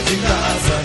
de casa.